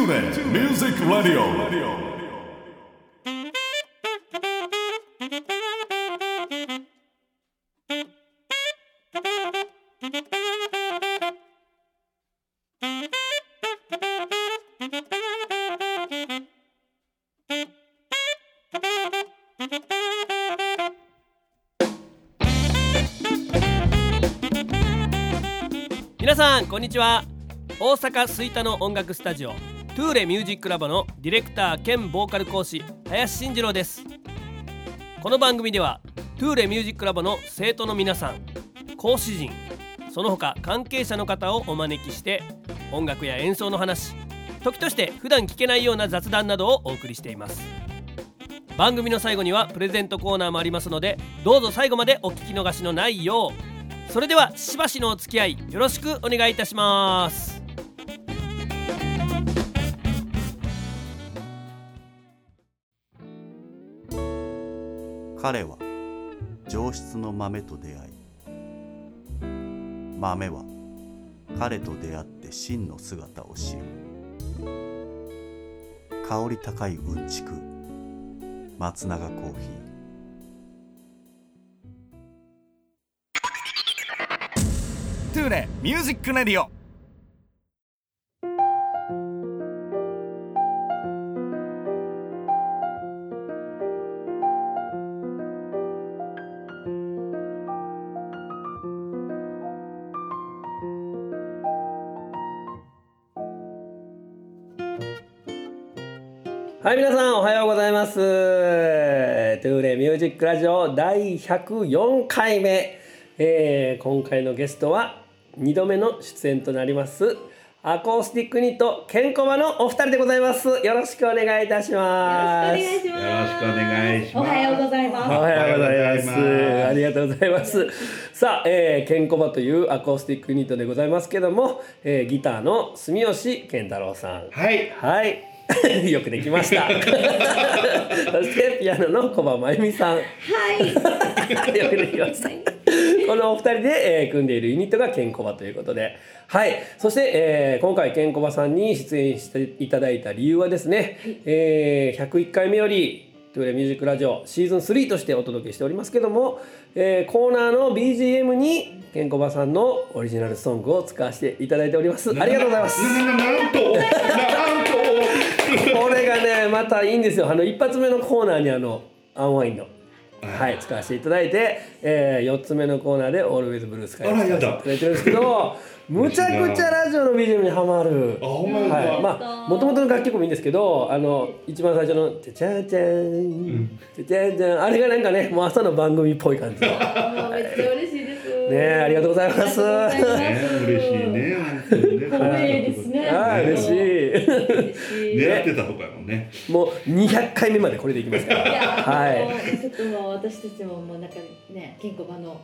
TuneIn Music Radio. 皆さんこんにちは大阪吹田の音楽スタジオトゥーレミュージックラボのディレクター兼ボーカル講師林慎次郎です。この番組ではトゥーレミュージックラボの生徒の皆さん講師陣その他関係者の方をお招きして音楽や演奏の話時として普段聞けないような雑談などをお送りしています。番組の最後にはプレゼントコーナーもありますのでどうぞ最後までお聞き逃しのないよう。それではしばしのお付き合いよろしくお願いいたします。彼は上質の豆と出会い豆は彼と出会って真の姿を知る。香り高いうんちく松永コーヒー。トゥーレミュージックレディオ。はい皆さんおはようございますトゥーレミュージックラジオ第104回目、えー今回のゲストは2度目の出演となりますアコースティックニットケンコバのお二人でございますよろしくお願いいたしますよろしくお願いします。よろしくお願いします。おはようございます。おはようございます。ありがとうございます。さあ、えー、ケンコバというアコースティックユニットでございますけども、えー、ギターの住吉健太郎さん。はい。はい。よくできました。そしてピアノの小葉真由美さん。はい。よくできました。このお二人で、えー組んでいるユニットがケンコバということで、はい。そして、えー今回ケンコバさんに出演していただいた理由はですね、えー101回目よりトゥーレミュージックラジオシーズン3としてお届けしておりますけども、えーコーナーの BGM にケンコバさんのオリジナルソングを使わせていただいております。ありがとうございます。ななんと、なん これがねまたいいんですよ。あの一発目のコーナーにあのアンワインのはい。使わせていただいて、えー、4つ目とコーナーで「オールウェイズブルースカイ」使わせていただいてるんですけどむちゃくちゃラジオの BGM にはまる。あほんまですか？はい、まあもともとの楽曲もいいんですけどあの一番最初の「チャチャチャン」チャチャチャンあれがなんかねもう朝の番組っぽい感じ。めっちゃ嬉しいです。えありがとうございます。嬉しいね。光栄ですね。嬉しい。狙ってたとかやもんね。もう200回目までこれでいきますから。や、はい。もうちょっともう私たちももうなんかね、ケンコバの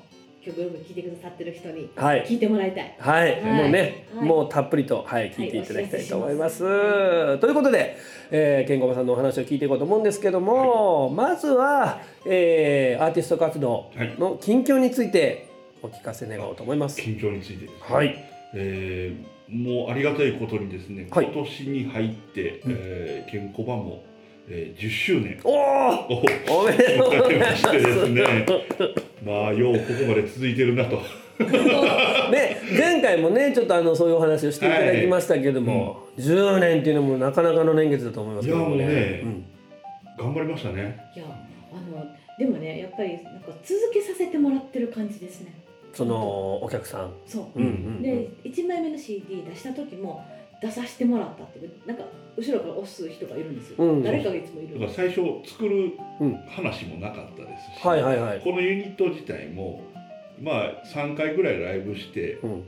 曲よく聴いてくださってる人にはい。聴いてもらいたい。はい、はい。もうね、はい。もうたっぷりと、はい、聞い。ていただきたいと思います。ということで、えー、ケンコバさんのお話を聞いていこうと思うんですけども、まずは、えー、アーティスト活動の近況についてお聞かせ願おうと思います。近況について。はい、えーもうありがたいことにですね、はい。今年に入って、えー、ケンコバも、えー、10周年おお、をおめでとうございま。してですね、まあようここまで続いてるなと。ね、前回もね、ちょっとあのそういうお話をしていただきましたけども、10年っていうのもなかなかの年月だと思いますけどもね。いやもうねうん頑張りましたね。いや、あのでもね、やっぱりなんか続けさせてもらってる感じですね。そのお客さん。そう。うんうんうんで1枚目の CD 出した時も出させてもらったってなんか後ろから押す人がいるんですよ、うん。誰かがいつもいる。だから最初作るうん。話もなかったですし、はいはいはい。このユニット自体もまあ3回ぐらいライブしてうん。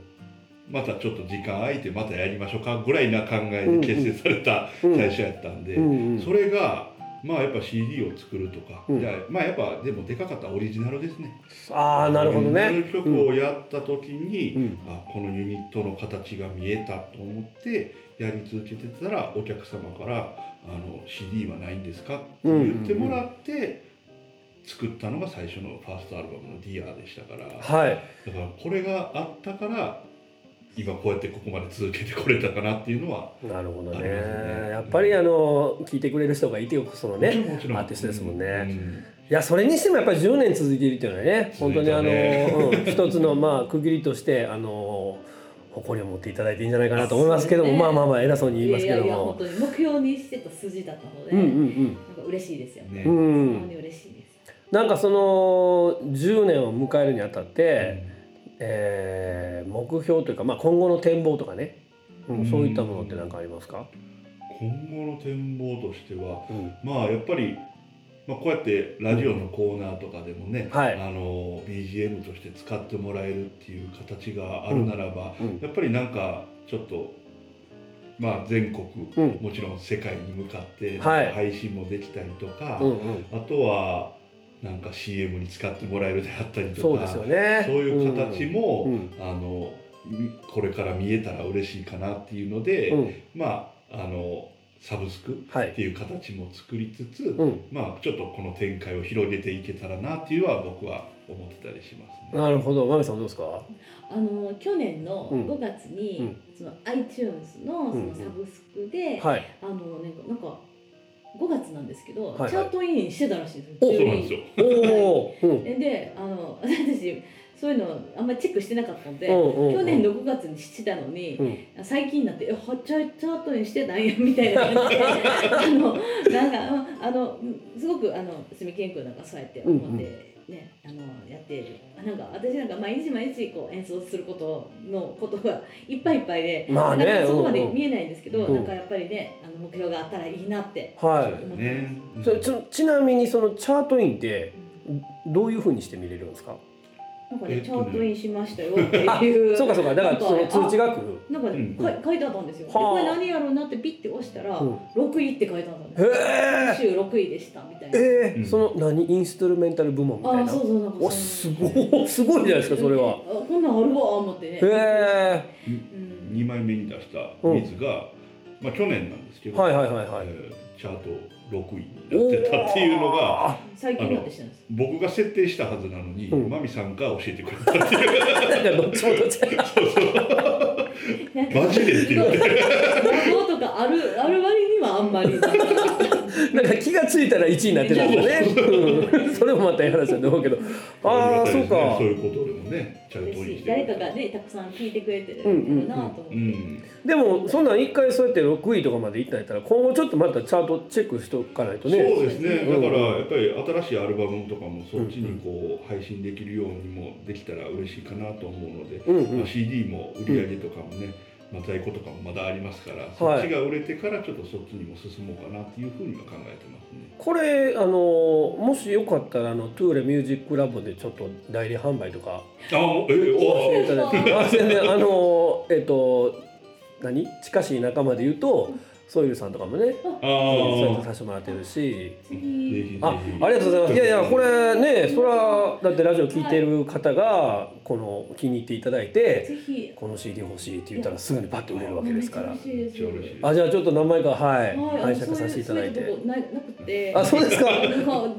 またちょっと時間空いてまたやりましょうかぐらいな考えで結成されたうん。最初やったんで、うんうん。それがまあやっぱ CD を作るとか、うんじゃあまあやっぱでもでかかったオリジナルですね。ああなるほどオリジナルね。曲をやった時に、うんあこのユニットの形が見えたと思ってやり続けてたらお客様から「あの CD はないんですか?」って言ってもらって作ったのが最初のファーストアルバムの「Dear でしたからだかはい。らこれがあったから今こうやってここまで続けてこれたかなっていうのはなるほどね。やっぱりあの聞いてくれる人がいてこそのねアーティストですもんね、うん。いやそれにしてもやっぱり10年続いているっていうのはね本当にあの、うん、一つのまあ区切りとしてあの誇りを持っていただいていいんじゃないかなと思いますけども、ね。まあまあまあ偉そうに言いますけどいやいや本も当に目標にしてた筋だったので、うんうんなん。か嬉しいですよね。ね。うん。うん本当に嬉しいです。なんかその10年を迎えるにあたって、えー目標というか、まあ、今後の展望とかね、うんうん。そういったものって何かありますか、今後の展望としてはうん。まあやっぱり、まあ、こうやってラジオのコーナーとかでもね、はい。あの BGM として使ってもらえるっていう形があるならば、うん。やっぱりなんかちょっとまあ全国、うん。もちろん世界に向かってはい。配信もできたりとか、うんうん、あとはなんか CM に使ってもらえるであったりとかそうですよね。そういう形も、うん。うん。あのみこれから見えたら嬉しいかなっていうので、うん。まああのサブスクはい。っていう形も作りつつ、うん、まあちょっとこの展開を広げていけたらなっていうのは僕は思ってたりしますね。なるほど、まみさんどうですか？あの去年のうん。5月に、うん。その iTunes のそのサブスクで、はい。あのなんかなんか5月なんですけど、はいはい。チャートインしてたらしいんです。およ。そうなんですよ。でであの 私そういうのあんまりチェックしてなかったので、うんうんうん。去年の5月にしてたのに、うん、最近になって「えはチャチャートインしてないや」みたいな感じで あのなんかうんあのうんすごくあのすみけんくんなんかそうやって思って、ねあのやってるあなんか私なんか毎日毎日こう演奏することのことが いっぱいいっぱいで、まあねなんかそこまで見えないんですけど、うんなんかやっぱりねあの目標があったらいいなってはそうですね。い。それちなみにそのチャートインってどういう風にして見れるんですか？なんかね、チャートインしましたよっていうそうかそうか、だからその通知が来る。なんかね、うんか書いてあったんですよ。ではあこれ何やろうなってピッて押したら、うん6位って書いてあったんですへよ。え。週6位でしたみたいな。えー、うんその何インストゥルメンタル部門みたいああ、な。そうそうなんかおすごいすごいじゃないですかそれは。あこんなんあるわ思ってね。へえ。うん2枚目に出した水が、まあ去年なんですけど、はいはいはいはい。えーチャート6位になってたっていうのが。最近になってしたんです。僕が設定したはずなのに、うんマミさんが教えてくれたっていう マジでって言って魔法とかあるある割にはあんまり。なんか気がついたら1 位になってたんですよね。うんそれもまたいい話だと思うけど。ああ、そうかそう。いうことでもねちゃんと誰かがねたくさん聞いてくれてるうんんだなと思って。うんでもそんなん一回そうやって6位とかまでいったんやったら今後ちょっとまたチャートチェックしとかないとそうね。ですね、うんだからやっぱり新しいアルバムとかもそっちにこう配信できるようにもできたら嬉しいかなと思うので、うんうんまあ、CD も売り上げとかもね、まあ、在庫とかもまだありますから、そっちが売れてからちょっとそっちにも進もうかなっていうふうには考えてますね。これあのもしよかったらあのトゥーレミュージックラボでちょっと代理販売とかあもうえしておいただいて、あ全然あのえっと何近しい仲間で言うとソイルさんとかもねああさせてもらってるし。あ、ありがとうございます。いやいや、これね、それはだってラジオ聞いてる方がこの気に入っていただいて、ぜひ。この CD 欲しいって言ったらすぐにパッと売れるわけですから。あ、じゃあちょっと何枚かはい、はい、拝借させていただいて。あ、そうです。か？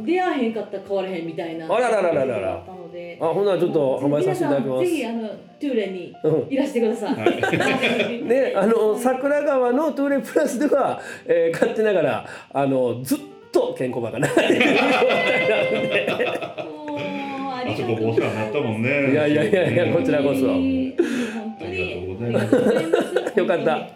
出会えへんかったら買われへんみたいな。あららららららあったので。あ、ほんならちょっと販売させていただきます。ぜひあのトゥーレにうんいらしてください。はい。ね、あの桜川のトゥーレプラスでは、えー勝手ながらあのずっと健康場がな。い状態なんで。こもお世話になったもんね。いやいやいやいやこちらこそありがとうにございます。よかった。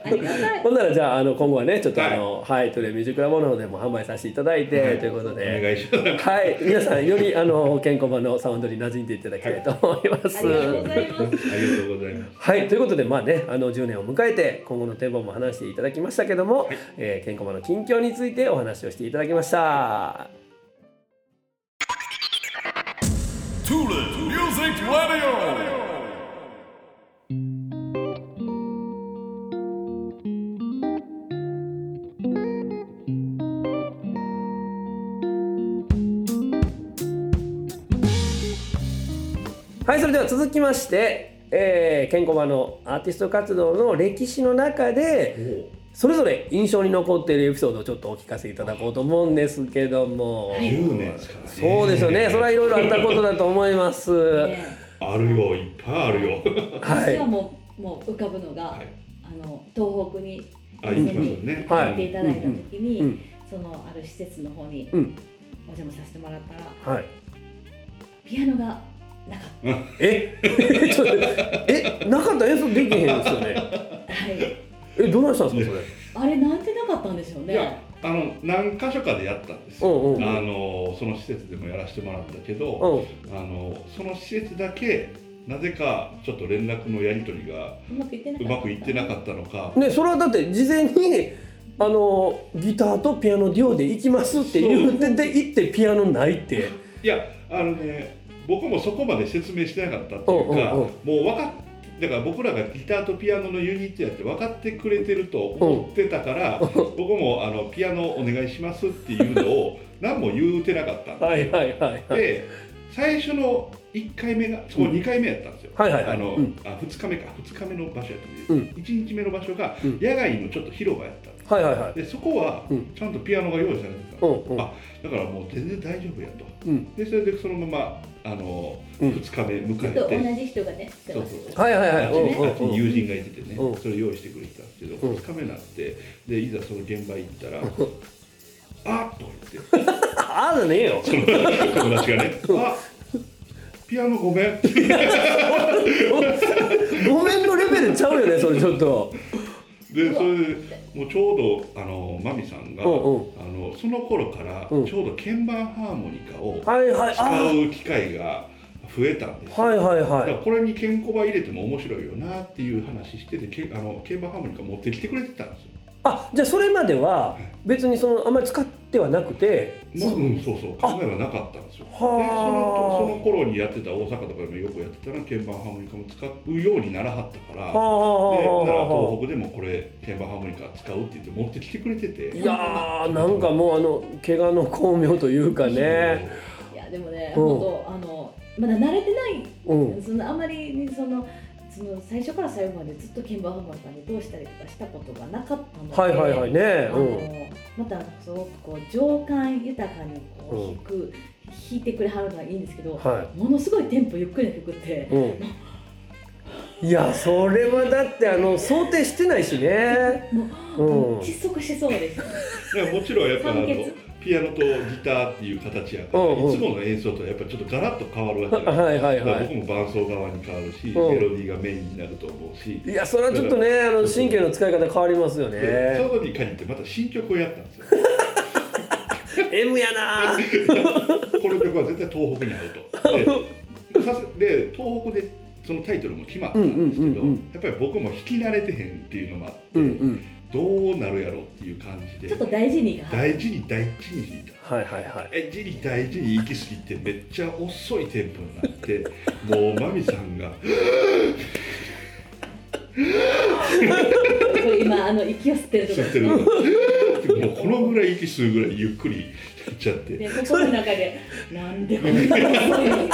ほんならじゃああの今後はねちょっとあのはい、トゥーレミュージックラボの方でも販売させていただいて、はいということおで。願いします。はい、皆さんよりあのケンコバのサウンドに馴染んでいただきたいと思います。ありがとうございます。ありがとうございます。はい、ということでまあねあの10年を迎えて今後の展望も話していただきましたけども、えー、健康版の近況についてお話をしていただきました。はいそれでは続きまして、えー、健康版のアーティスト活動の歴史の中でそれぞれ印象に残っているエピソードをちょっとお聞かせいただこうと思うんですけども、10年ですからね。そうですよね。それはいろいろあったことだと思います。ね あるよ、いっぱいあるよ。はい。私はもうもう浮かぶのが、はい。あの東北にあ行きますよね。はい。行っていただいた時に、うんそのある施設の方にうん。お邪魔させてもらったらはい。ピアノがなかっえ？ちょっとえ？なかった？ら演奏できへんですよね。た、はい、えどうなんしたんですかあれなんでなかったんでしょういやねあの何箇所かでやったんですよ、うんうんあのその施設でもやらせてもらったけど、それうん。あのその施設だけなぜかちょっと連絡のやり取りがうまくいってなかうったまくいってなかったのか、ねそれはだって事前にあのギターとピアノデュオで行きますって言ってて行ってピアノないって。いやあのね僕もそこまで説明してなかったっていうか、うんうん。もう分かっだから僕らがギターとピアノのユニットやって分かってくれてると思ってたから、僕もあのピアノお願いしますっていうのを 何も言うてなかったんですよ。はいはいはいはい。で最初の1回目がそこ2回目やったんですよ、はいはいはい。あの、うん。あ2日目か。2日目の場所やったんで、うん。1日目の場所がうん。野外のちょっと広場やったんですはいはいはい。でそこはうん。ちゃんとピアノが用意されてたんです、うんうん。あだからもう全然大丈夫やと。うん。でそれでそのままあの、うん。2日目ちょっと迎えて同じ人がねそうそう。はいはいはい。あっちにうんうん。あっちに友人がいててね、うん。それ用意してくれてたんですけど、うん。2日目になってでいざその現場行ったら「あっ!」とか言って。ああじゃねえよ。その友達がね「あピアノごめん」ってごめんのレベルちゃうよねそれちょっとでそれでもうちょうどあのマミさんが、うんうん。あのその頃からうん。ちょうど鍵盤ハーモニカをはいはい。あ使う機会が増えたんですよ。はいはいだかはいらこれにケンコバ入れても面白いよなっていう話しててけあの鍵盤ハーモニカ持ってきてくれてたんですよ。あじゃあそれまでは別にそのあんまり使ってはなくてまあ、うん、そうそう考えはなかったんですよ。でそはあのその頃にやってた大阪とかでもよくやってたら鍵盤ハーモニカも使うようにならはったから。はあでならはあはあ東北でもこれ鍵盤ハーモニカ使うって言って持ってきてくれてて。いやーなんかもうあの怪我の巧妙というかねいやでもね、うん本当あのまだ慣れてない、うんそのあまりにそのその最初から最後までずっと鍵盤ハーモニカでどうしたりとかしたことがなかったので、はいはいはいねあのまたすごくこう情感豊かにこううん弾く、弾いてくれはるのはいいんですけど、はものすごいテンポゆっくりな曲ってい、うん、いやそれはだってあの想定してないしね。もう、うん。窒息しそうです。いやもちろんやっぱあのピアノとギターっていう形やから、うんうん。いつもの演奏とはやっぱちょっとガラッと変わるわけだ はいはいだからはい僕も伴奏側に変わるし、うん。メロディーがメインになると思うし、いやそれはちょっとねあの神経の使い方変わりますよでねそこに限ってまた新曲をやったんですよ。M やな この曲は絶対東北にあると。で東北でそのタイトルも決まったんですけど、うんうんうんうん。やっぱり僕も弾き慣れてへんっていうのもあって、うんうんどうなるやろうっていう感じで。ちょっと大事に。大事に大事に弾いた。はいはいはい。大事に大事に行き過ぎてめっちゃ遅いテンポになって もうマミさんがこれ今あの息を吸ってるとこ。ろ吸ってる。もうこのぐらい息吸うぐらいゆっくりやっちゃって。で心の中でなんでこんな遅いの？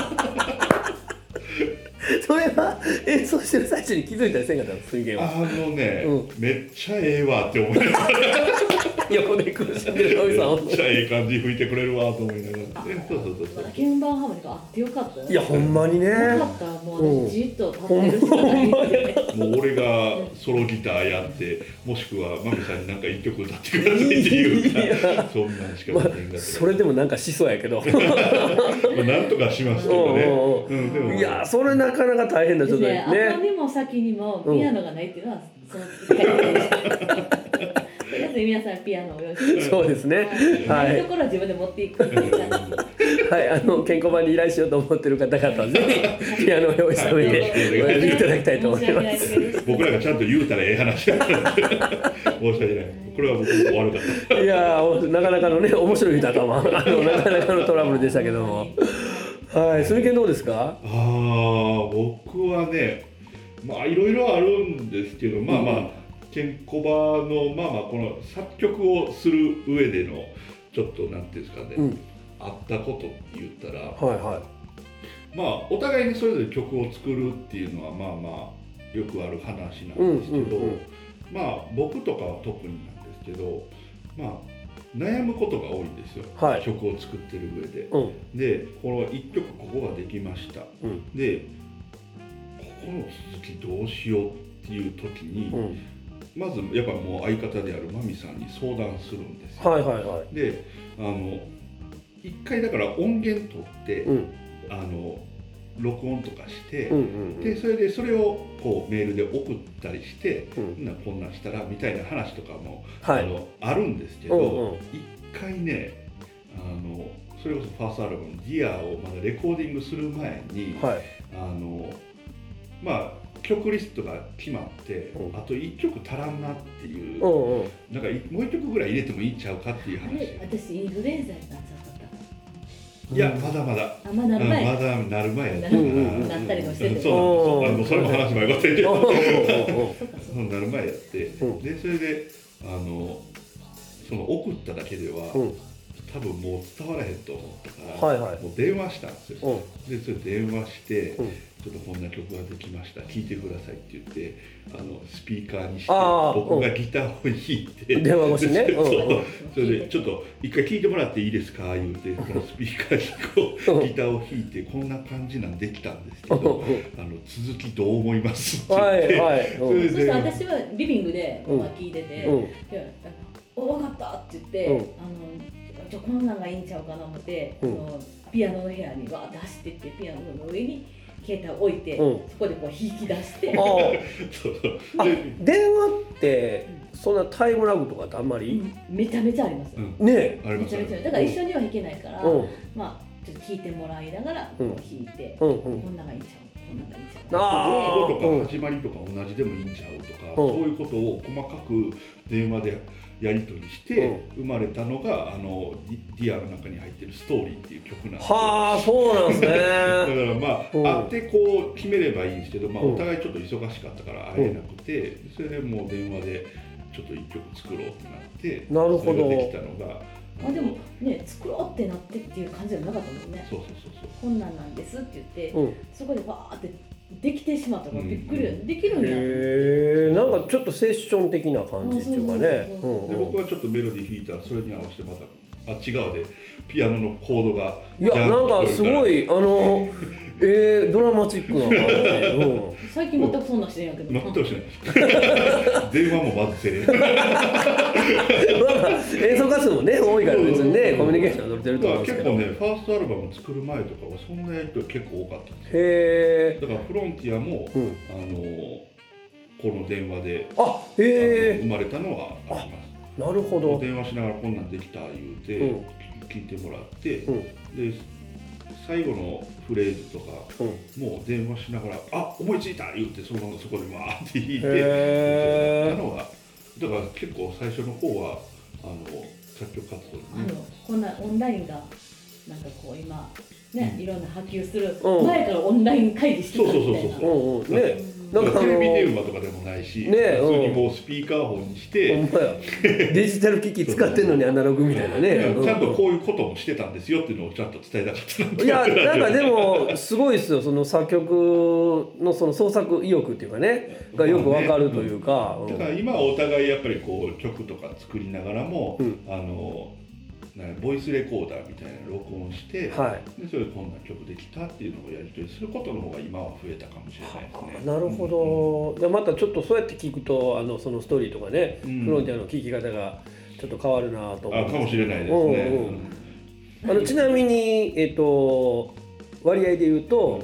それは演奏してる最中に気づいたりせんかったの？水源は。あのね、うめっちゃええわって思いながら。横で苦しんでるめっちゃええ感じ吹いてくれるわと思いながら。え そうそうそうそう。鍵盤ハーモニカあってよかったよ。いやほんまにね。なかったらもう私じっと立ってるしかないんでもう俺がソロギターやってもしくはマミさんになんか一曲歌ってくださいっていうかそんなんしかまあそれでもなんかしそうやけど。まあなんとかしますけどね。ううんでも。いやそれなかなか大変な状態。ね、後ねにも先にもピアノがないっていうのはその皆さんピアノを用意して、そうですね。はない。いところは自分で持っていく。はい。あの健康版に依頼しようと思ってる方々はぜひピアノを用意した上でお選びいただきたいと思います。僕らがちゃんと言うたらええ話だったんで申し訳ない。これは僕も悪かった。いやーなかなかのね面白い歌かもあのなかなかのトラブルでしたけどもはいすみけんどうですか？ああ僕はねまあいろいろあるんですけどまあまあケンコバのまあまあこの作曲をする上でのちょっとなんていうんですかね、うん。あったことって言ったらはいはまあお互いにそれぞれ曲を作るっていうのはまあまあよくある話なんですけど、まあ僕とかは特になんですけどまあ悩むことが多いんですよ、はい。曲を作ってる上で。うん。でこの1曲ここができました、うん。でここの続きどうしようっっていう時に、うん。まずやっぱもう相方であるマミさんに相談するんですよ。はいはいはい。であの一回だから音源取って、うん。あの録音とかして、うんうんでそれでそれをこうメールで送ったりして、うん。なこんなんしたらみたいな話とかも、はい。あのあるんですけうんうん。ど一、回ねあのそれこそファーストアルバム「 Dear をまだレコーディングする前に、はい。あのまあ曲リストが決まって、うん。あと1曲足らんなっていう、うんうん。なんかいもう1曲ぐらい入れてもいいんちゃうかっていう話あれ私インフルエンザやったんちゃいやまだまだ、まなる前。うんまだなる前やったから、なったりもしててそうそうあのそれも話もよかったけどうんうんうんうんそうかそうそうなる前やって、うんでそれであのその送っただけでは、うん。多分もう伝わらへんと思ったから、はいはい。もう電話したんですよ、うん。でそれ電話して、うんちょっとこんな曲ができました。聴いてくださいって言ってあのスピーカーにして僕がギターを弾いて、電話越しね。で うん。そう。それでちょっと一回聴いてもらっていいですか？言うてそのスピーカーにこうん。うギターを弾いてこんな感じなんできたんですけうん。どあの続きどう思いますって言はって、いはい。うん。それでそして私はリビングで、うん。まあ、聞いてて「うん。いやお分かった」って言って、うん。あのじゃあこんなんがいいんちゃうかな思って、うん。あのピアノの部屋にわーって走ってってピアノの上に携帯を置いて、うん。そこでこう弾き出して。あそうあ で電話ってそんなタイムラグとかってあんまり？うん。めちゃめちゃあります、うん。ねありますめちゃめちゃ。だから一緒には弾けないから、うん。まあちょっと聞いてもらいながらこう弾いて、うんうん。こんなんがいいんちゃうこんなんがいいんちゃう。あーこことうんか。始まりとか同じでもいいんちゃうとか、うん。そういうことを細かく電話でやり取りして生まれたのが、あの Dear の中に入ってる「ストーリー」っていう曲なんではあそうなんですね。だからまあ、うん。会ってこう決めればいいんですけど、まあ、うん。お互いちょっと忙しかったから会えなくて、それでもう電話でちょっと一曲作ろうってなってなるほど。それができたのがあでもね作ろうってなってっていう感じじゃなかったもんね。そうそうそうそう。こんなんなんですって言って、うん。そこでバーってできてしまったからびっくり、うんできるんやへえなんかちょっとセッション的な感じっていうかね。僕はちょっとメロディー弾いたらそれに合わせてまたあっち側でピアノのコードがいやなんかすごいあの えー、ドラマチックな感じで、うん。最近全くそんなんしてんやけど。全くしない電話もまずせれんまあまあ演奏活動もね多いから別にねコミュニケーションは取れてると思うんですけど。結構ねファーストアルバム作る前とかはそんなやりとり結構多かったんですよ。へえだからフロンティアも、うん。あのこの電話で、ああのへ生まれたのはあります。えなるほど。電話しながらこんなんできた言うて、うん。聞いてもらって、うん。で最後のフレーズとかうん。もう電話しながら「あ思いついた!」言ってそのままそこでわーって弾いてやったのはだから結構最初の方はあの作曲活動にね。あのこんなオンラインがなんかこう今ね、うん。いろんな波及するうん。前からオンライン会議してたみたいな、そうそうそうう。んうんねなんかあテレビの電話とかでもないし、ねえ普通にうん。もうスピーカーフォンにしほて、んまや。デジタル機器使ってんのにアナログみたいなね、うん。ちゃんとこういうこともしてたんですよっていうのをちゃんと伝えたかったいやなんかでもすごいですよ。その作曲のその創作意欲っていうかね。がよくわかるというか、だから今はお互いやっぱりこう曲とか作りながらも、うん。あのなボイスレコーダーみたいなの録音して、はい。でそれでこんな曲できたっていうのをやり取りすることの方が今は増えたかもしれないですね。なるほど、でまたちょっとそうやって聞くとあのそのストーリーとかね、うん。フロンティアの聞き方がちょっと変わるなと思あかもしれないですね。うんうん。あのちなみに、えっと割合で言うと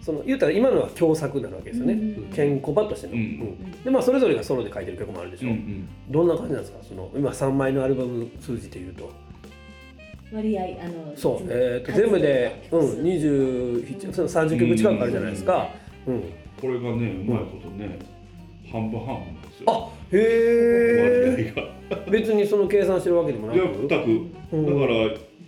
その言うたら今のは共作なわけですよね、うんケンコバとしての、うんうん。でまあそれぞれがソロで書いてる曲もあるでしょ、うんうんどんな感じなんですか？その今3枚のアルバム数字で言うと割合あのそう、えー、と全部で、うん、数27その30曲近くあるじゃないですか、うん。これがねうまいことね、半分半分なんですよ。あへえ割合が。別にその計算してるわけでもなく。全く。だうん。から、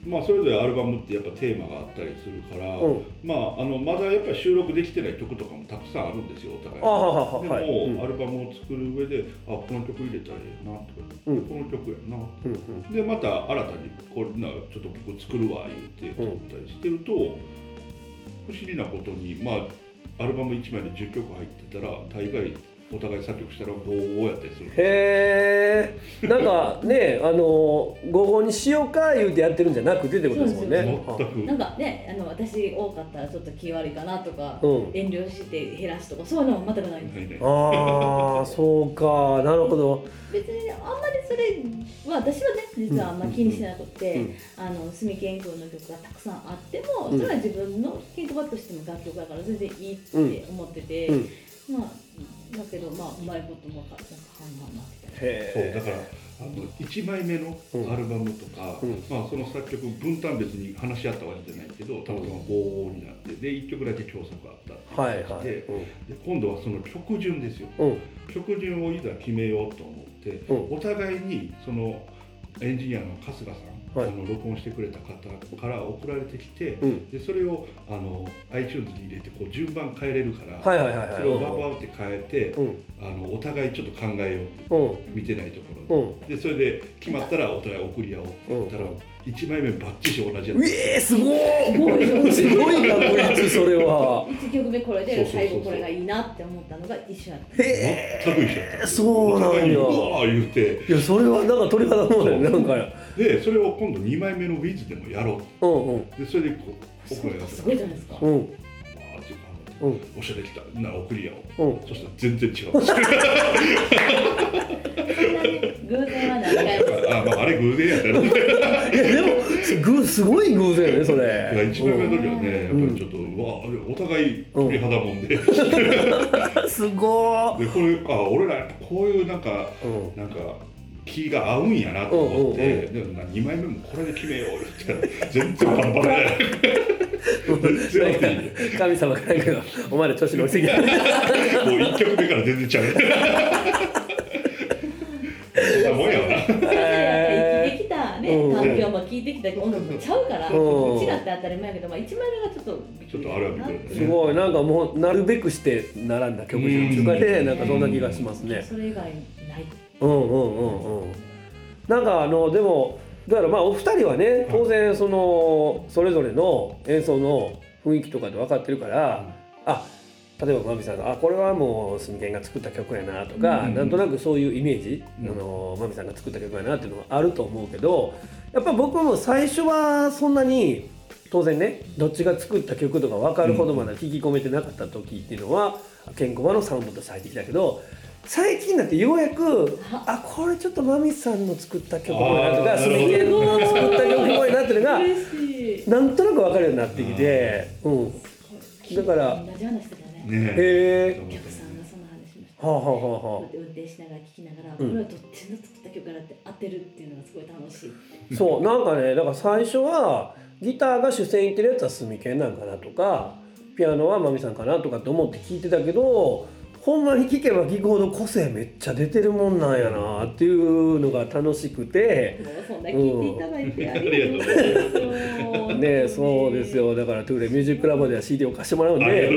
まあそれぞれアルバムってやっぱテーマがあったりするから、うん。まああのまだやっぱり収録できてない曲とかもたくさんあるんですよお互いあはははでも、はい。うん。アルバムを作る上であこの曲入れたらええなとか、うん。この曲やなうんうん。でまた新たにこれなちょっと僕作るわ言って作ったりしてると、不思議なことにまあアルバム1枚で10曲入ってたら大概お互い作曲したら5やったりする。へえなんかねあの午後にしようか言うてやってるんじゃなくてってことですもんね。全く。なんかねあの私多かったらちょっと気悪いかなとか、うん遠慮して減らすとかそういうのも全くないんです。ないねああそうか。なるほど。別にあんまりそれは私はね実はあんま気にしてなくて、うんあの住健康の曲がたくさんあっても、うん。それは自分の健康バッとしての楽曲だから全然いいって思ってて、うん。まあだけどまあうまいこともかなんか半々なって。たりへえ。そうだからあの1枚目のアルバムとか、うん。まあ、その作曲分担別に話し合ったわけじゃないけどたまたま5になってで1曲だけ共作があったってはいはい。いう感じで,、で今度はその曲順ですよ。うん。曲順をいざ決めようと思って、うん。お互いにそのエンジニアの春日さん、はいあの録音してくれた方から送られてきて、うん。でそれをあの iTunes に入れてこう順番変えれるから、はいはいはいはい。それをバンバンって変えて、うん。あのお互いちょっと考えようってうん。見てないところうん。ででそれで決まったらお互い送り合おうって言ったら、1枚目バッチシ同じやつ。うえー、すごい。すごい確率それは。1曲目これで最後これがいいなって思ったのが一緒やった。へ全く一緒やった。そうなんや。お互いにうわー言うて。えいやそれはなんか鳥肌もんねなんかでそれを今度2枚目の Wiz でもやろううんうん。でそれでこう送り合わせすごいじゃないですか。うん。うん。おしゃれきたなら送り合おう。うん。そしたら全然違う。偶然は何回もあ、まあ、あれ偶然やったらね。いやでもぐすごい偶然よねそれ。1枚目の時はねやっぱりちょっと、うわお互い鳥肌もんで、すごー。れあ俺らやっぱこういうなんかうん。なんか気が合うんやなと思って、うんうんでもな2枚目もこれで決めよう言ったら全然バラバラや全然合ってない。神様からなんかお前ら調子乗りすぎや。もう1曲目から全然ちゃう。そんなもんやわな。生きてきたね。うん。環境も聞いてきた音楽もちゃうからうん。うちらって当たり前やけど、まあ、1枚目がちょっとちょっとあるあるくらいねすごい。なんかもうなるべくして並んだ曲順っていうかねなんかそんな気がしますね。それ以外ないうんうんうんうん。なんかあのでもだからまあお二人はね当然そのそれぞれの演奏の雰囲気とかで分かってるからあ例えばマミさんが「あこれはもうスミケンが作った曲やな」とか、うんなんとなくそういうイメージ、うん。あのマミさんが作った曲やなっていうのがあると思うけどやっぱ僕も最初はそんなに当然ねどっちが作った曲とか分かるほどまだ聞き込めてなかった時っていうのは、ケンコバのサウンドとして入ってきたけど最近になってようやくあこれちょっとマミさんの作った曲っぽいなとかあースミケンの作った曲っぽいなっていうのがなんとなく分かるようになってきて、うん、だからね。え。お客さんがその話しましたはあはあはあ運転しながら聴きながら、うん。これはどっちの作った曲かなって当てるっていうのがすごい楽しい。あそうなんかねだから最初はギターが主戦いってるやつはスミケンなんかなとかピアノはマミさんかなとかって思って聞いてたけどほんまに聴けば聴くほど個性めっちゃ出てるもんなんやなっていうのが楽しくて。もうそんな聞いていただいてありがとうございます。ねそうですよ。だからトゥーレミュージックラボでは CD を貸してもらうんで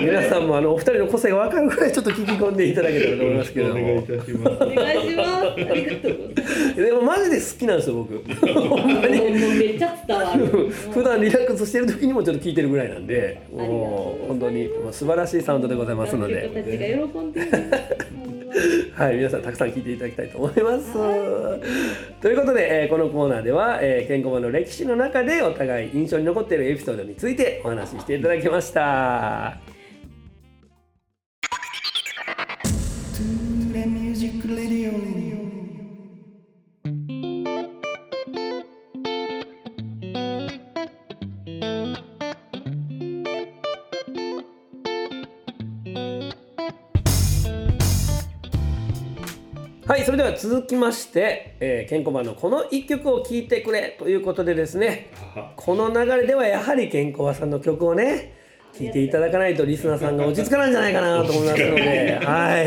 皆さんもあのお二人の個性が分かるぐらいちょっと聞き込んでいただけたらと思いますけれどお願いいもたします。お願いします。ありがとうございますでもマジで好きなんですよ僕。ほんまにめっちゃ伝わる。普段リラックスしてる時にもちょっと聞いてるぐらいなんで。もう本当に素晴らしいサウンドでございますのでが喜んではい皆さんたくさん聞いていただきたいと思います。ということで、えーこのコーナーでは、えー、ケンコバの歴史の中でお互い印象に残っているエピソードについてお話ししていただきましたそれでは続きまして、えー、ケンコバのこの1曲を聴いてくれということでですねこの流れではやはりケンコバさんの曲をね聴いていただかないとリスナーさんが落ち着かないんじゃないかなと思いますので、はい、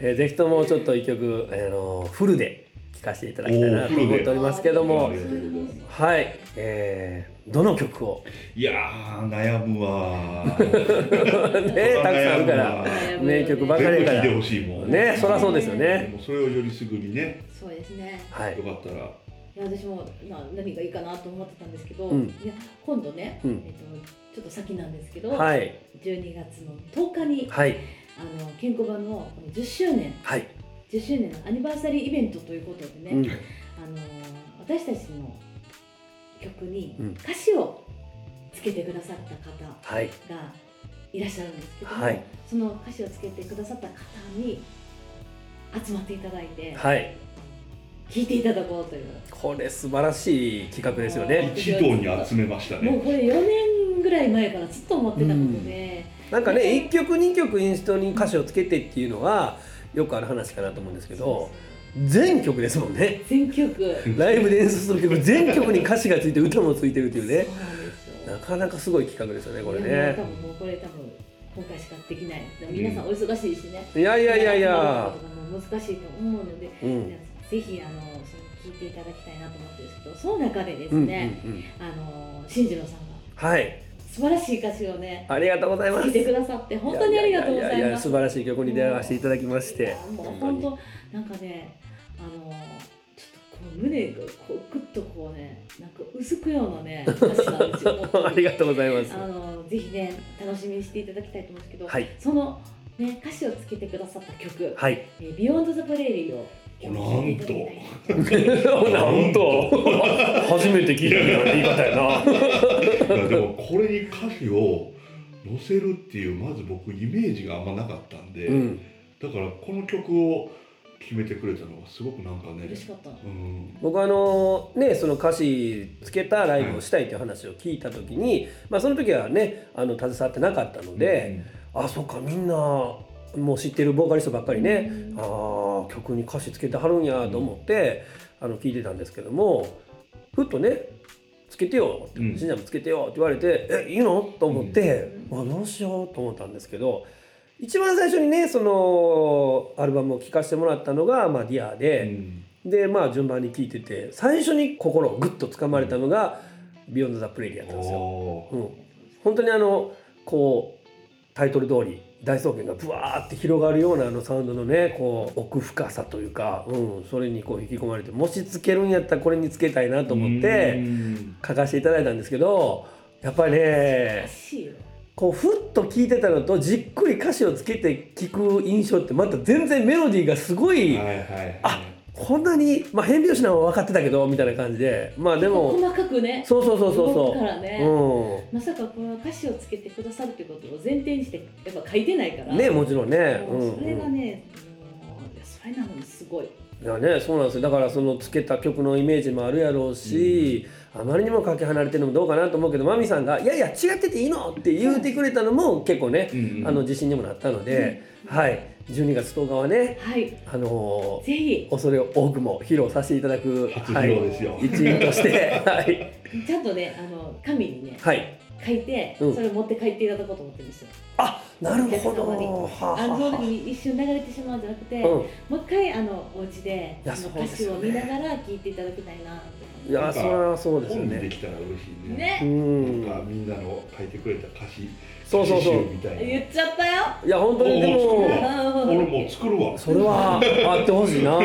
えーぜひともちょっと1曲、あのフルでかせていただきたいなと思っておりますけどもはい、えーどの曲を？いやー悩むわ ねたくさんあるから名曲ばかりやから。全部聞いてほしいもん。ねそりゃそうですよでねもそれをよりすぐにね。そうですね。はい。よかったら。いや私もな何がいいかなと思ってたんですけど、うん。いや今度ね、うん。えっとちょっと先なんですけど、はい。12月の10日にはい。あの健康版のこの10周年はい、10周年のアニバーサリーイベントということでね、うん。あの私たちの曲にうん。歌詞をつけてくださった方はい、がいらっしゃるんですけども、はい。その歌詞をつけてくださった方に集まっていただいてはい、聴いていただこうという。これ素晴らしい企画ですよね。一堂に集めましたね。もうこれ4年ぐらい前からずっと思ってたことで、なんかね、1曲2曲インストに歌詞をつけてっていうのはよくある話かなと思うんですけど、全曲ですもんね。全曲。ライブで演奏する曲全曲に歌詞がついて歌もついてるっていうね。なかなかすごい企画ですよねこれね。多分もうこれ多分今回しかできない。皆さんお忙しいしね、いやいやいやいや。も難しいと思うので、うん。ぜひあのその聞いていただきたいなと思ってるんですけどその中でですうんうんね、うん。あの新次郎さんが。はい素晴らしい歌詞をねありがとうございます。聞いてくださって本当にありがとうございやややます素晴らしい曲に出会わせていただきましてもう本当なんかねあのちょっとこう胸がこうグッとこうねなんか薄くようなね歌詞なんですよ。ありがとうございます。あのぜひね楽しみにしていただきたいと思うんですけど、はい。そのね歌詞をつけてくださった曲はい「えービヨンドザプレイリーを今日聴いていただきたいなんと。初めて聞いたような言い方やな。いやでもこれに歌詞を載せるっていうまず僕イメージがあんまなかったんで、うん。だからこの曲を決めてくれたのがすごくなんかね嬉しかった。うん。僕あのねその歌詞つけたライブをしたいという話を聞いた時に、まあ、その時はねあの携わってなかったので、あそっかみんなもう知ってるボーカリストばっかりね、うんああ曲に歌詞つけてはるんやと思って、あの聞いてたんですけどもふっとね「つけてよ」ってうん「しんちゃんもつけてよ」って言われて「えいいの?」と思って、あどうしようと思ったんですけど一番最初にねそのアルバムを聴かせてもらったのが「まあ、 Dear うで、ん。でまあ順番に聴いてて最初に心をグッと掴まれたのが「 Beyond the Prairie」やったんですよ。うん、本当にあのこうタイトル通り大草原がブワーって広がるようなあのサウンドのねこう奥深さというか、うん、それにこう引き込まれてもしつけるんやったらこれにつけたいなと思ってうん。書かせていただいたんですけどやっぱりねこうふっと聞いてたのとじっくり歌詞をつけて聞く印象ってまた全然メロディーがすごい、はいはいはい。あこんなに、まあ、変拍子なのは分かってたけどみたいな感じで。まあでも。細かくね。そうそうそうそう動そう。くからね、うん。まさかこの歌詞をつけてくださるということを前提にしてやっぱ書いてないから。ねもちろんね、うん。それがうん、ね、もういやそれなのにすごい。いやねそうなんですよ。だからそのつけた曲のイメージもあるやろうし、あまりにもかけ離れてるのもどうかなと思うけどマミさんが「いやいや違ってていいの?」って言うてくれたのも結構ね、うんうん。あの自信にもなったので、はい12月10日はねはい。あのーぜひ。恐れ多くも披露させていただく初披露ですよ。はい、一員として はい、ちゃんとねあの紙にねはい、書いて、うん。それを持って帰っていただこうと思ってるんですよ。あなるほど。あはああ。の時はに一瞬流れてしまうんじゃなくて、あもう一回あのお家ででね。歌詞を見ながら聞いていただきたいないやそれはそうですよ本にでねきたら嬉しいね。ね。うん。なんかみんなの書いてくれた歌詞そうそうそう。詩集みたいな。言っちゃったよ。いや本当にでおもー俺もう作るわ。それはあってほしいな。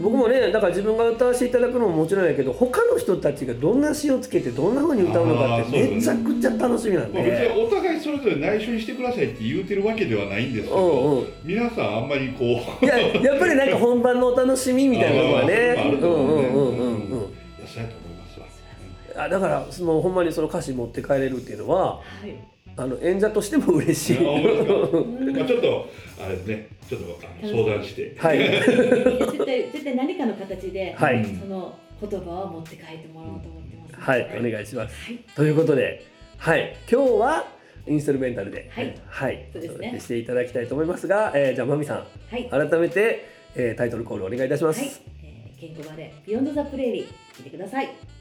僕もねだから自分が歌わせていただくのももちろんやけど他の人たちがどんな詩をつけてどんな風に歌うのかってめちゃくちゃ楽しみなんまあ、別で、にお互いそれぞれ内緒にしてくださいって言うてるわけではないんですけうど、んうん。皆さんあんまりこう。いややっぱりなんか本番のお楽しみみたいなのがね。うんうんうんうんうん。いやそうやと思いますわ、あだからそのほんまにその歌詞持って帰れるっていうのははいあの演者としても嬉しい。まあ、ちょっとあれですね。ちょっとあの相談して。はい。絶対絶対何かの形で、はい。その言葉を持って帰ってもらおうと思ってます。のではいお願いします。はい。ということではい。今日はインストルメンタルではい。はい。そうですね。お届けしていただきたいと思いますが、えーじゃあまゆみさんはい。改めて、えータイトルコールお願いいたします、はい、えー、ケンコバで Beyond the Prairie 聞いてください「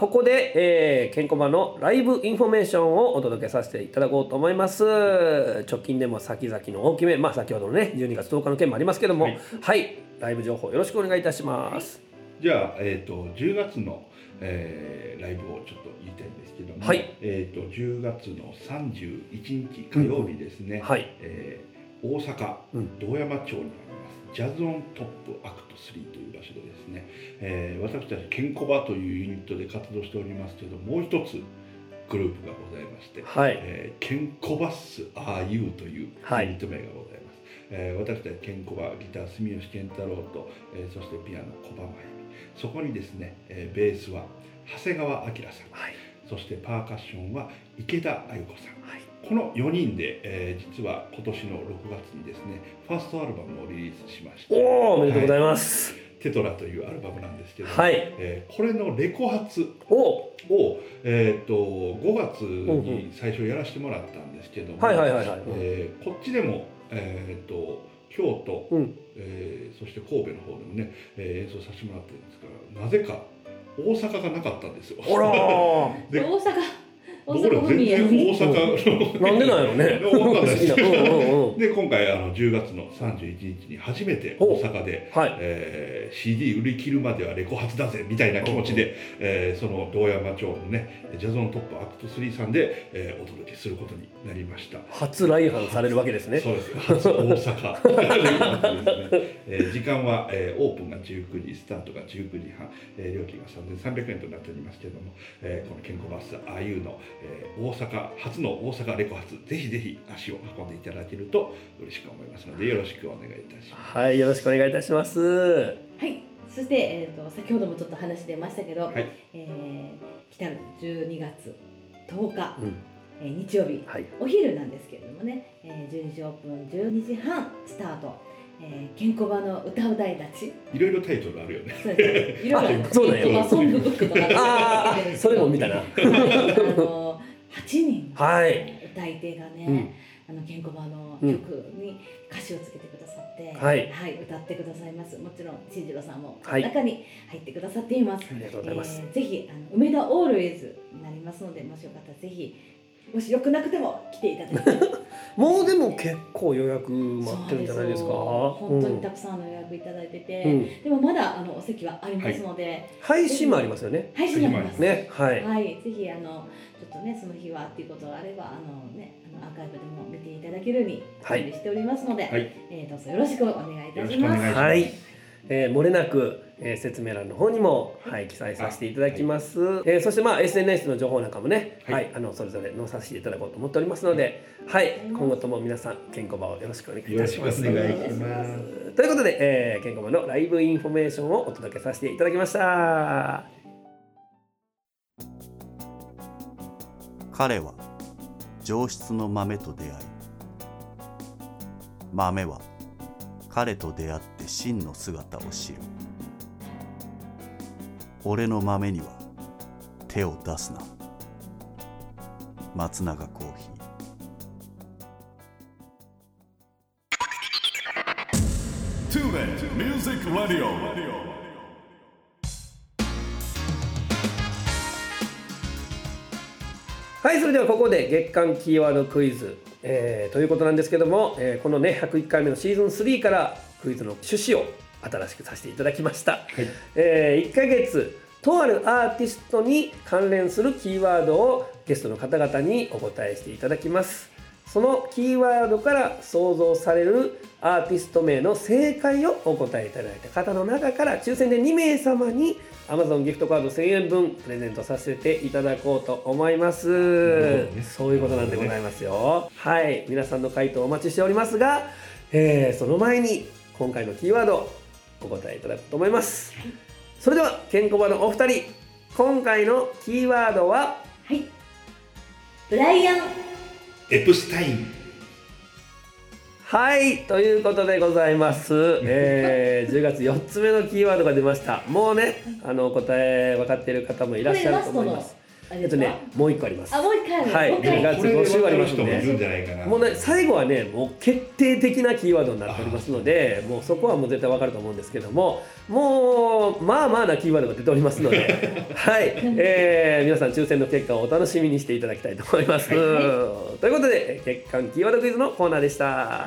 ここで、えー、ケンコバのライブインフォメーションをお届けさせていただこうと思います。直近でも先々の大きめまあ先ほどのね12月10日の件もありますけどもははい。い、ライブ情報よろしくお願いいたします。じゃあ、えー、と10月の、えーライブをちょっと言いたいんですけども、はい。えー、と10月の31日火曜日ですね、はい。えー大阪うん。堂山町にありますジャズオントップアクト3という場所でですね、えー私たちケンコバというユニットで活動しておりますけどもう一つグループがございまして、はい。えーケンコバッス RU というユニはいット名がございます、えー私たちケンコバギター住吉健太郎と、えーそしてピアノ小葉真由美。そこにですね、えーベースは長谷川明さん。はい。そしてパーカッションは池田あゆ子さん。はいこの4人で、えー実は今年の6月にですねファーストアルバムをリリースしましておおおめでとうございます、テトラというアルバムなんですけど、はい。えーこれのレコ発おを、えー、と5月に最初やらせてもらったんですけども、はいはいはいはい、えーこっちでも、えー、と京都、うん。えーそして神戸の方でもね、えー演奏させてもらってるんですがなぜか大阪がなかったんですよ。あらー。で大阪。大僕ら阪全然大阪のなんでなんやろね。わかんないです。で今回あの10月の31日に初めて大阪で、はい。えー CD 売り切るまではレコ発だぜみたいな気持ちで、えーその堂山町のねジャズオントップアクト3さんで、えーお届けすることになりました。初来阪されるわけですね。そうです。初大阪。ということですね、えー時間は、えーオープンが19時スタートが19時半、えー料金が3300円となっておりますけれども、えーこの健康バス RU の、えー大阪初の大阪レコ発ぜひぜひ足を運んでいただけると嬉しく思いますのでよろしくお願いいたします。はいよろしくお願いいたします。はい。そして、えー、と先ほどもちょっと話出ましたけど、はい。えー来たる12月10日、うん。えー日曜日はい。お昼なんですけれどもね、えー、12時オープン12時半スタート、えー、ケンコバの歌う大たち。いろいろタイトルあるよね。いろいろあそうなんやケンコバソングブックとかそれも見たな。はいあの8人はい。歌い手がね、うん。あのケンコバのうん曲に歌詞をつけてくださって、はい。歌ってくださいます。もちろん進次郎さんもはい。中に入ってくださっています、ありがとうございます、えーぜひあの梅田オールウェイズになりますのでもしよかったらぜひもしよくなくても来ていただいて。もうでも結構予約待ってるんじゃないですか？本当にたくさんの予約いただいてて、うん。うんでもまだあのお席はありますので、配信もありますよね。配信もあります。ね。はい、はい、ぜひあのちょっとねその日はっていうことがあればあのねあのアーカイブでも見ていただけるようにはい。準備しておりますので、はい。えーどうぞよろしくお願いいたします。はい、えー、漏れなく、えー、説明欄の方にも、はい、記載させていただきます、えーそしてまあ SNS の情報なんかもね、は、はいいあのそれぞれ載させていただこうと思っておりますので、はい、今後とも皆さん健康場をよろしくお願いいたします。よろしくお願い。しますということで、えー、健康場のライブインフォメーションをお届けさせていただきました。彼は上質の豆と出会い豆は彼と出会って真の姿を知る俺の豆には手を出すな。松永コーヒー。Tune in Music Radio. はい、それではここで月間キーワードクイズ、えーということなんですけども、えーこのね101回目のシーズン3からクイズの趣旨を新しくさせていただきました、え1ヶ月とあるアーティストに関連するキーワードをゲストの方々にお答えしていただきます。そのキーワードから想像されるアーティスト名の正解をお答えいただいた方の中から抽選で2名様に Amazon ギフトカード1000円分プレゼントさせていただこうと思います、ね。そういうことなんでございますよ。はい。皆さんの回答お待ちしておりますが、えーその前に今回のキーワードお答えいただこうと思います。それではケンコバのお二人今回のキーワードは？はい、ブライアン。エプスタイン。はいということでございます、えー10月4つ目のキーワードが出ました。もうねあのお答え分かっている方もいらっしゃると思いますえっとねもう一個あります。あもう一回ある。はい。もう一回。2月これで5週ありますんで。もうね最後はねもう決定的なキーワードになっておりますのでもうそこはもう絶対わかると思うんですけどももうまあまあなキーワードが出ておりますので はい、えー皆さん抽選の結果をお楽しみにしていただきたいと思います、ということで月間キーワードクイズのコーナーでした、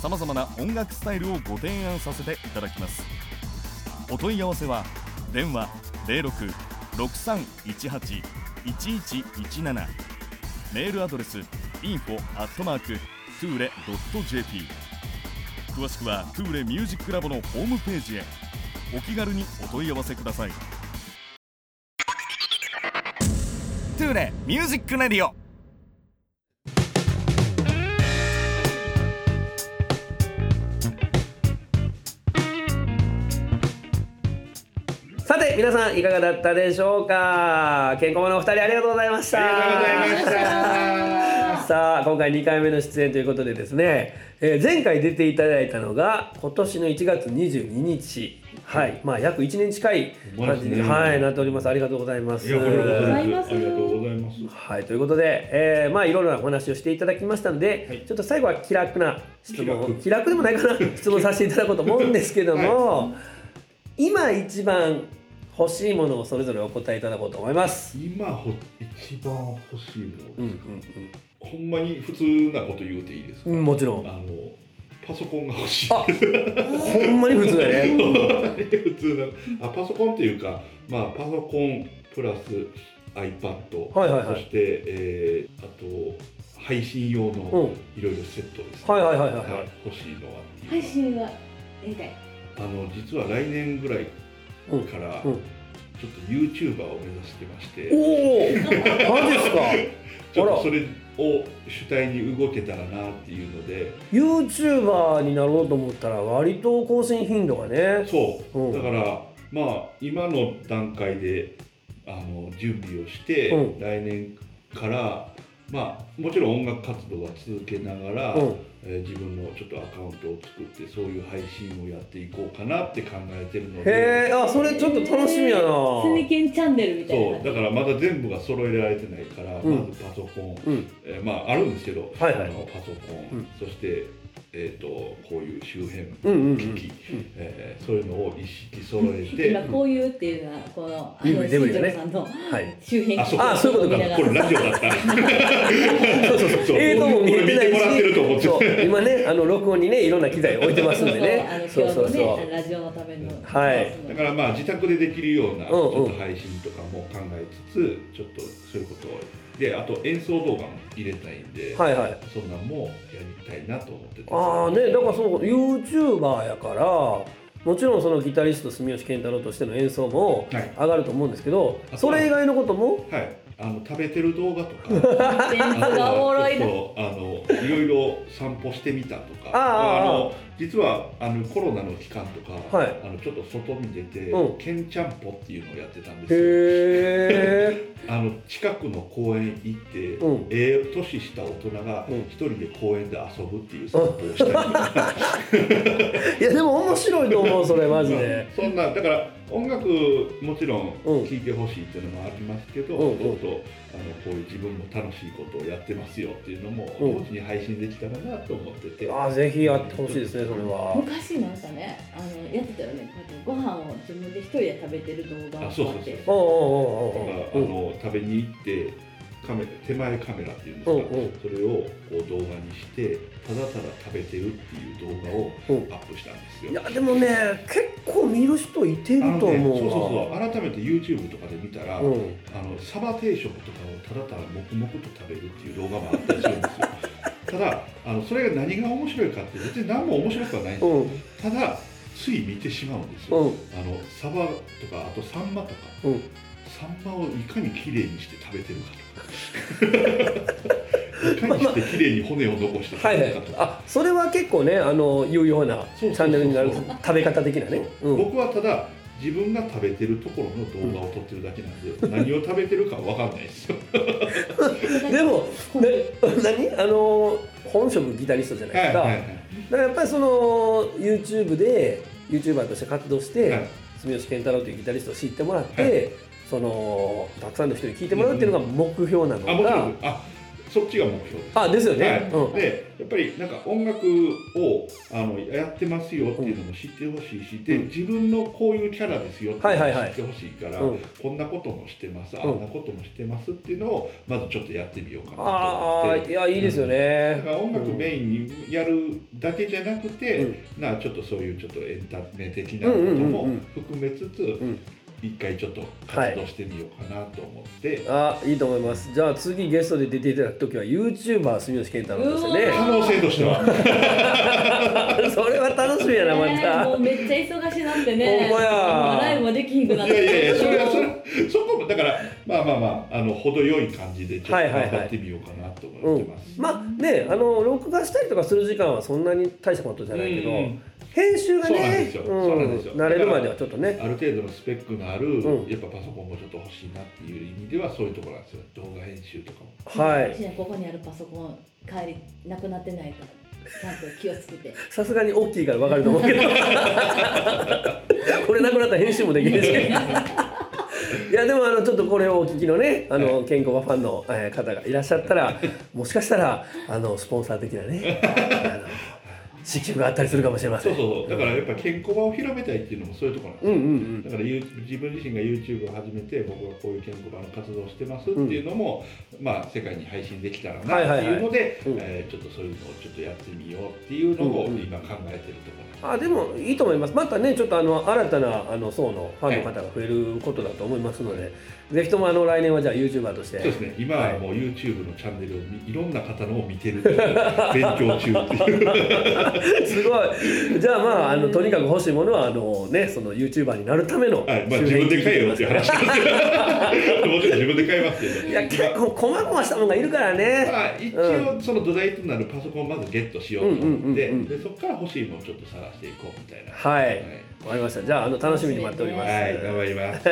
さまざまな音楽スタイルをご提案させていただきます。お問い合わせは電話0663181117メールアドレス info アットマークトゥーレ .jp 詳しくはトゥーレミュージックラボのホームページへ。お気軽にお問い合わせください。トゥーレミュージックレディオ皆さんいかがだったでしょうか？健康のお二人ありがとうございました。ありがとうございました。さあ今回2回目の出演ということでですね、えー前回出ていただいたのが今年の1月22日。はい。まあ約1年近い感じで、ほんまですね。はいなっております。ありがとうございます。ありがとうございます。はい、ということで、えーまあいろいろなお話をしていただきましたので、ちょっと最後は気楽な質問を気楽。気楽でもないかな。質問させていただこうと思うんですけども、今一番欲しいものをそれぞれお答えいただこうと思います。今ほ一番欲しいもの、うんほんまに普通なこと言うていいですか、うんうん、もちろん。あのパソコンが欲しい。あほんまに普通だね。普通な。あパソコンっていうか、まあ、パソコンプラス iPad、はいはいはい。そして、えーあと配信用のうん。いろいろセットです、はいはいはいはいはい。欲しいのは配信はやりたい。あの実は来年ぐらいうんから、うん。ちょっと YouTuber を目指してまして。おお、マジですか？ちょっとそれを主体に動けたらなっていうので。YouTuber になろうと思ったら割と更新頻度がね。そう、うん。だからまあ今の段階であの準備をして、うん。来年からまあもちろん音楽活動は続けながら、うん。えー自分のちょっとアカウントを作ってそういう配信をやっていこうかなって考えてるので。へえ、あ、それちょっと楽しみやな。スミケンチャンネルみたいな。そうだからまだ全部が揃えられてないから、うん。まずパソコン、うん、えーまああるんですけど、はいはい。あのパソコン、うん。そして、えー、とこういう周辺うんうんうん。機器、えーそういうのを一式揃えて、今こういうっていうのはこのあの新庄さんのはい。周辺あそうあそういうことか。これラジオだった。そうそうそう。そう。映像も見えてないし。もらってると思って。今ね、あの録音にね、いろんな機材置いてますんでね。そそううそう。うそそうラジオのための。はい。だからまあ自宅でできるようなちうんうん。ょっと配信とかも考えつつ、ちょっとそういうことをであと演奏動画も入れたいんで、はいはい。そんなんもやりたいなと思ってて。ああね、だからそう YouTuber やから。もちろんそのギタリスト住吉健太郎としての演奏もはい上がると思うんですけど、あそれ以外のことも？はい、あの食べてる動画とか。ベンツがおもろいな。ちょっとあのいろいろ散歩してみたとか。あああの実はあのコロナの期間とか、はい。あのちょっと外に出て、うん。ケンちゃんぽっていうのをやってたんですよ。あの近くの公園行って、うん。ええ年した大人がうん。一人で公園で遊ぶっていう散歩をしたりとか、いやでも面白いと思うそれマジで。そんなだから音楽もちろんうん。聴いてほしいっていうのもありますけど、うんうん。もっとあのこういう自分も楽しいことをやってますよっていうのもうん。同時に配信できたらなと思ってて、ああぜひやってほしいですねそれは。昔なんかねあのやってたよね。こうやってご飯を自分で一人で食べてる動画をあそうそうそうだからあの食べに行ってカメ手前カメラっていうんですか、うんう。んそれをこう動画にしてただただ食べてるっていう動画をう。んアップしたんですよ。いやでもね結構見る人いてると思うそうそうわ。そう。改めて YouTube とかで見たら、うん。あのサバ定食とかをただただ黙々と食べるっていう動画もあったりするんですよ。ただあのそれが何が面白いかって別に何も面白くはないんですよ、うん。ただつい見てしまうんですよ、うん。あのサバとかあとサンマとか。うんサンマをいかにきれいにして食べてるかとか。いかにしてきれいに骨を残して食べるかとか、あそれは結構ねあの有用なチそうそうそうそう。ャンネルになる食べ方的なね。うん。僕はただ自分が食べてるところの動画を撮ってるだけなんで、何を食べてるかわかんないですよ。でも、ね、何？あの本職ギタリストじゃないですか、はいはいはい。だからやっぱりその YouTube で YouTuber として活動して、はい。住吉健太郎というギタリストを知ってもらって、はそのたくさんの人に聞いてもらうっていうのが目標なのが、あもちろんあそっちが目標。ですあですよね、はい。うん。でやっぱりなんか音楽をあのやってますよっていうのも知ってほしいし、でうん。自分のこういうキャラですよっていうのはいはいはい。も知ってほしいから、うん。こんなこともしてます、あうん。んなこともしてますっていうのをまずちょっとやってみようかなとああ思って。いやいいですよだね、から音楽メインにやるだけじゃなくて、うん。なちょっとそういうちょっとエンタメ的なこともうん含めつつ、ん一回ちょっと活動してみようかなと思って、あいいと思います。じゃあ次ゲストで出ていただく時は YouTuber 住吉健太郎としてね。可能性としてはそれは楽しみやなまねもたうめっちゃ忙しなってね。ほんまや。もうライブもできひんくなっいやいやいてやそれはそれそこもだからまあまあまああの程よい感じでちょっとはいはいはい頑張ってみようかなとうん思ってます。まあねあの録画したりとかする時間はそんなに大したことじゃないけど、うん編集がねすよ。そうなんですよ。慣れるまではちょっとね。ある程度のスペックのある、うん。やっぱパソコンもちょっと欲しいなっていう意味ではそういうところなんですよ。動画編集とかも。はい。ここにあるパソコン帰りなくなってないからちゃんと気をつけて。さすがに大きいから分かると思うけど。これなくなったら編集もできるし。いやでもあのちょっとこれをお聞きのねあの健康ファンのえー方がいらっしゃったらもしかしたらあのスポンサー的なね。あの支給があったりするかもしれません。そうそう。だからやっぱ健康場を広めたいっていうのもそういうところなんですよ。うんうん。うんだからゆ自分自身が YouTube を始めて僕はこういう健康場の活動をしてますっていうのも、まあ世界に配信できたらなっていうので、うんえーちょっとそういうのをちょっとやってみようっていうのをうんうん。今考えてるところ。あでもいいと思います。またねちょっとあの新たなあの層のファンの方が増えることだと思いますので、ぜひともあの来年はじゃあ YouTuber として。そうですね。今はもう YouTube のチャンネルを見いろんな方のを見てる 勉強中っていう。すごい。じゃあまああのとにかく欲しいものはあのねその YouTuber になるためのはい。まあ、自分で買えよっていう話です もちろん自分で買えますけどいや結構こまごましたものがいるからね。まあ、一応その土台となるパソコンをまずゲットしようと思って、うんうんうんうんでそこから欲しいのをちょっと探していこうみたいな。はい。はい。わかりました。じゃああの楽しみに待っております、はい、頑張ります。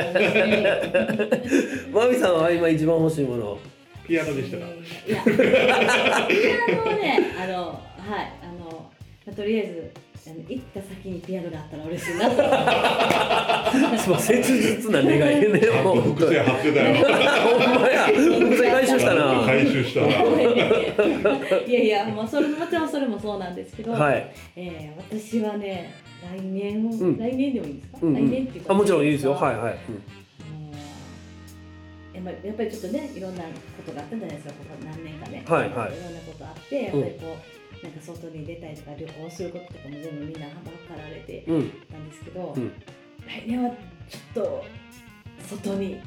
マミさんは今一番欲しいもの。ピアノでしたか？ピアノはねあのはい。あのまあとりあえずあの行った先にピアノがあったら嬉しいなと。すごい切実な願いね もう。複製貼ってたよ。ほんまや。伏線回収したな回収したな。いやいやもうそれもちろんそれもそうなんですけど、はい。えー私はね来年、ん。来年でもいいですか、うんうん。来年っていうかあもちろんいいですよ。あはいはい、のやっぱりやっぱりちょっとねいろんなことがあったじゃないですか。ここ何年かね、はいはいろんなことあってやっぱりこう、なんか外に出たりとか旅行することとかも全部みんなはばかられてたんですけど、うん。来年はちょっと外に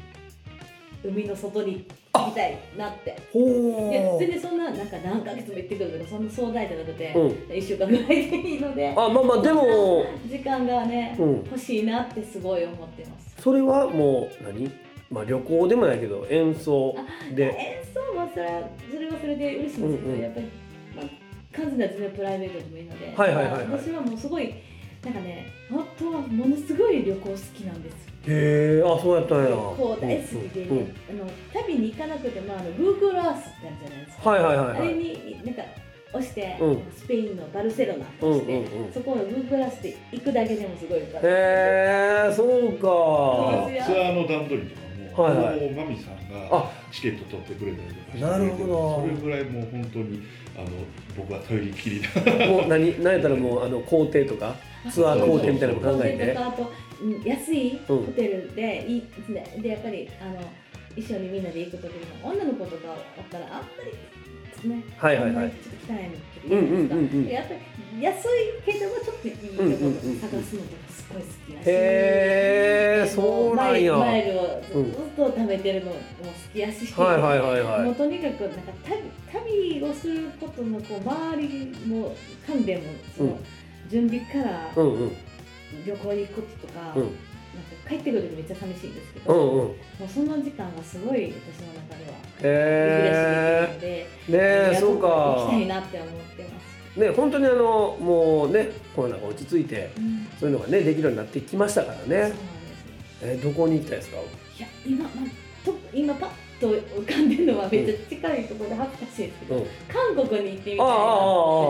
海の外に行きたいなって。ほいや全ー然そんななんか何ヶ月も行ってくるとかそんな壮大じゃなくて、うん。1週間ぐらいでいいのであまあまあでも。時間がね、うん。欲しいなってすごい思ってます。それはもう何？まあ旅行でもないけど演奏で。演奏もそれはそれはそれで嬉しいんですけど、うんうん。やっぱり、まあ、完全な自分プライベートでもいいので、はいはいはいはい。私はもうすごいなんかね本当はものすごい旅行好きなんです。へえあそうやったんや。旅行大好きでね、うんうん。あの旅に行かなくてもあの Google Earth ってあるじゃないですか、はいはいはいあれはいになんか押して、うん。スペインのバルセロナ押して、うんうんうん。そこを Google Earth で行くだけでもすごいへえそうか。ツアーの段取りとかも、はいはい。もうマミさんがあ。チケット取ってくれたりとかしてなるほど。それぐらいもう本当にあの僕は頼りきりな。もう何何やったらもうあの工程とか ツアー工程みたいなのも考えてあとうん安いうんホテルでいいででやっぱりあの一緒にみんなで行く時にも女の子とかおったらあんまりね。はいはいはい。あんまりちょっと汚いのとか言うんうんうんうん。やっぱり安いけどもちょっといいところ探すのとかすごい好きだしへーそうなんや。マイルをずっと食べてるのも好きやし、はいはいはいはいもうとにかくなんか旅旅をすることのこう周りも関連もその、うん。準備から旅行に行くこととか、うん帰ってくるとめっちゃ寂しいんですけど、うんうん。もうその時間がすごい私の中ではへリフレッシュできるので、えねえそう行きたいかなって思ってます。ね本当にあのもうねコロナが落ち着いてうん。そういうのがねできるようになってきましたからね。そうなんですねえどこに行きたいですか？いや今、まあ、と今パッと浮かんでるのはめっちゃ近いところで恥ずかしいですけど、うん。韓国に行ってみたいなと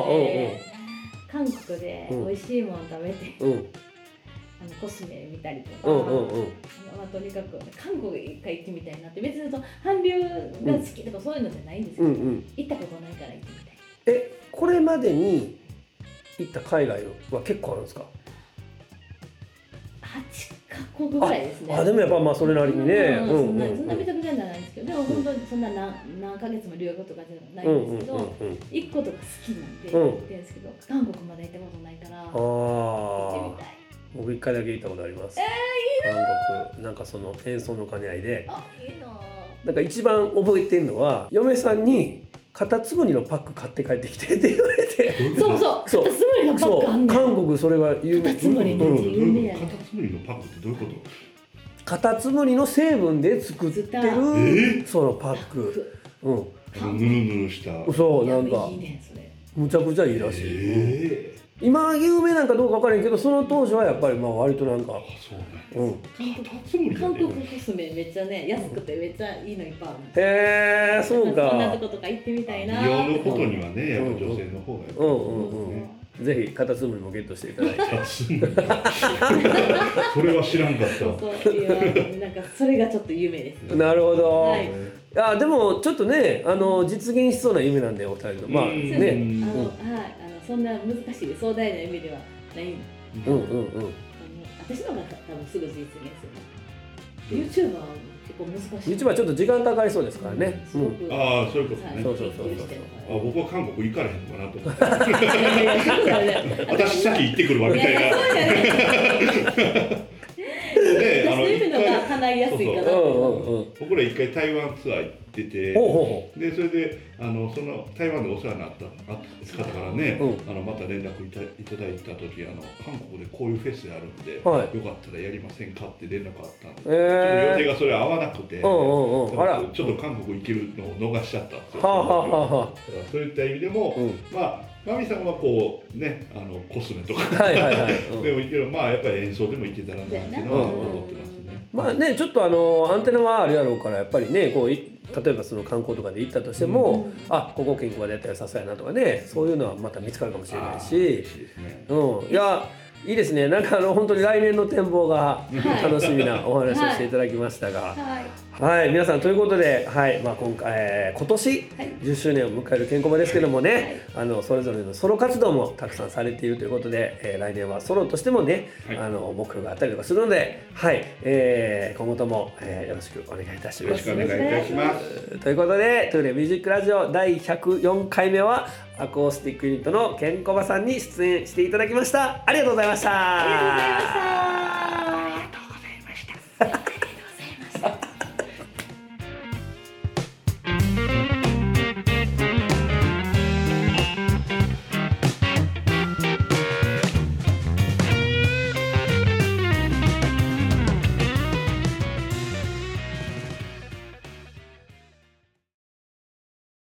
思って韓国でうん美味しいもの食べて、うんあのコスメ見たりとか、うんうんうん。まあ、とにかく韓国一回行ってみたいなって別にその韓流が好きとかそういうのじゃないんですけど、うんうん。行ったことないから行ってみたい。えこれまでに行った海外は結構あるんですか？8カ国ぐらいですね。あでもやっぱまあそれなりにね。うんうん。うんそんなめちゃくちゃじゃないんですけどでも本当にそんな何何ヶ月も留学とかじゃないうんうんんですけど、うんうん一個とか好きなんでうん。行ってるんですけど、韓国まで行ったことないから行ってみたい僕一回だけ行ったことあります。え韓国なんかその演奏の兼ね合いで。あいいなぁなんか一番覚えてるのは嫁さんにカタツムリのパック買って帰ってきてって言われて。そうそう。そう。カタツムリのパッそう。クあんねん。韓国それが有名カタツムリねうん有名やねカタツムリのパックってどういうこと？カタツムリの成分で作ってるそのパック。うん。ぬるぬるした。そうなんか。いいねそれ。むちゃくちゃいいらしい、ええ今有名なんかどうか分からんけどその当時はやっぱりまあ割となんかあそうなんやうん。韓国ねコスメめっちゃね安くてめっちゃいいのいっぱいあるへえそうそんなかとことか行ってみたいな。美容のことにはねやっぱ女性の方がやっぱうんうんうん。ぜひカタツムリもゲットしていただいて。カタツムリ。それは知らんかった。そうそういやなんかそれがちょっと夢です。なるほど、はい。い、やでもちょっとねあの実現しそうな夢なんでお二人とまあうん。ね。はい、あのそんな難しい壮大な夢ではないんでうんうんうん。あの私の方が多分すぐ実現する。YouTuber は結構難しい。YouTube はちょっと時間かかりそうですからね、うんすごくああそういうことはい。ねそうそうそうそう。あ僕は韓国行かれへんのかなと思って。私先行ってくるわみたいな叶いやすいかなうんうんうん僕ら一回台湾ツアー行っててほうほうほでそれであのその台湾でお世話になったあ方からね、うあのまた連絡いたいただいた時あの韓国でこういうフェスあるんで、はい。よかったらやりませんかって連絡あったんで、ちょっと予定がそれ合わなくて、うんうんうん。あらちょっと韓国行けるのを逃しちゃったんですよ。はあはあはあはだからそういった意味でも、うん。まあマミさんはこうねあのコスメとか、はいはいはい。うん。でもいけるまあやっぱり演奏でもいけたらなっていうのは思ってますね。まあねちょっとあのアンテナはあるやろうからやっぱりねこうい例えばその観光とかで行ったとしても、あここ健康でやったらさすがやなとかねそういうのはまた見つかるかもしれないし。うん、いやいいですね。なんかあの本当に来年の展望が楽しみなお話をしていただきましたが、はい。はい、皆さんということで、はい。まあ、今回、えー今年はい。10周年を迎える健康場ですけどもね、あのそれぞれのソロ活動もたくさんされているということで、えー来年はソロとしてもね、はい。あの目標があったりとかするので、はい。えー今後とも、えーよろしくお願いいたします。よろしくお。願いいたします。ということで「トゥーレミュージックラジオ」第104回目はアコースティックユニットのケンコバさんに出演していただきましたありがとうございましたありがとうございました。